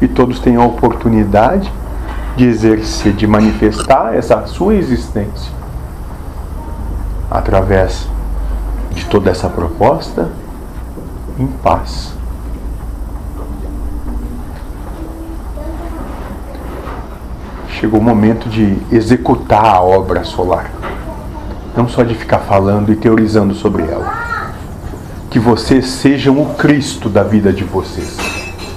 e todos tenham a oportunidade de exercer, de manifestar essa sua existência através de toda essa proposta em paz. Chegou o momento de executar a obra solar, não só de ficar falando e teorizando sobre ela. Que vocês sejam o Cristo da vida de vocês,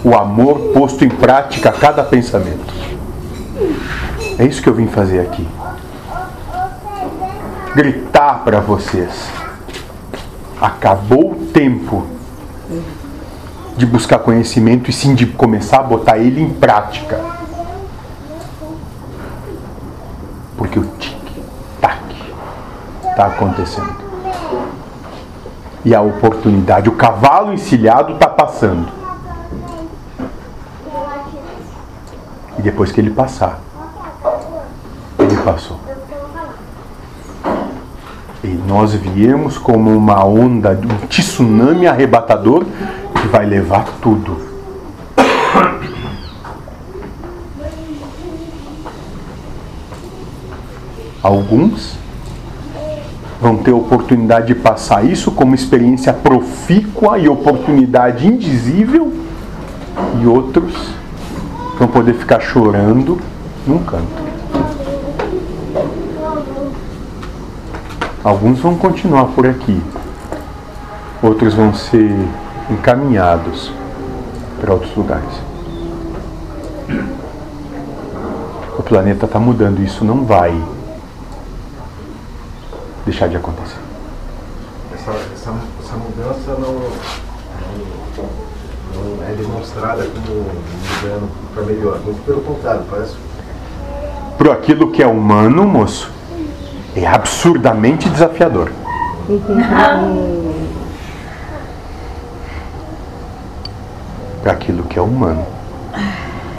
o amor posto em prática a cada pensamento. É isso que eu vim fazer aqui. Gritar para vocês. Acabou o tempo de buscar conhecimento e sim de começar a botar ele em prática. Porque o tic-tac está acontecendo. E a oportunidade, o cavalo encilhado está passando. Depois que ele passar, ele passou. E nós viemos como uma onda, um tsunami arrebatador que vai levar tudo. Alguns vão ter oportunidade de passar isso como experiência profícua e oportunidade indizível, e outros vão poder ficar chorando num canto. Alguns vão continuar por aqui, outros vão ser encaminhados para outros lugares. O planeta está mudando, isso não vai deixar de acontecer. Essa, essa, essa mudança não, não, não, é demonstrada como mudando para melhor, muito pelo contrário, parece. Por aquilo que é humano, moço, é absurdamente desafiador. para aquilo que é humano.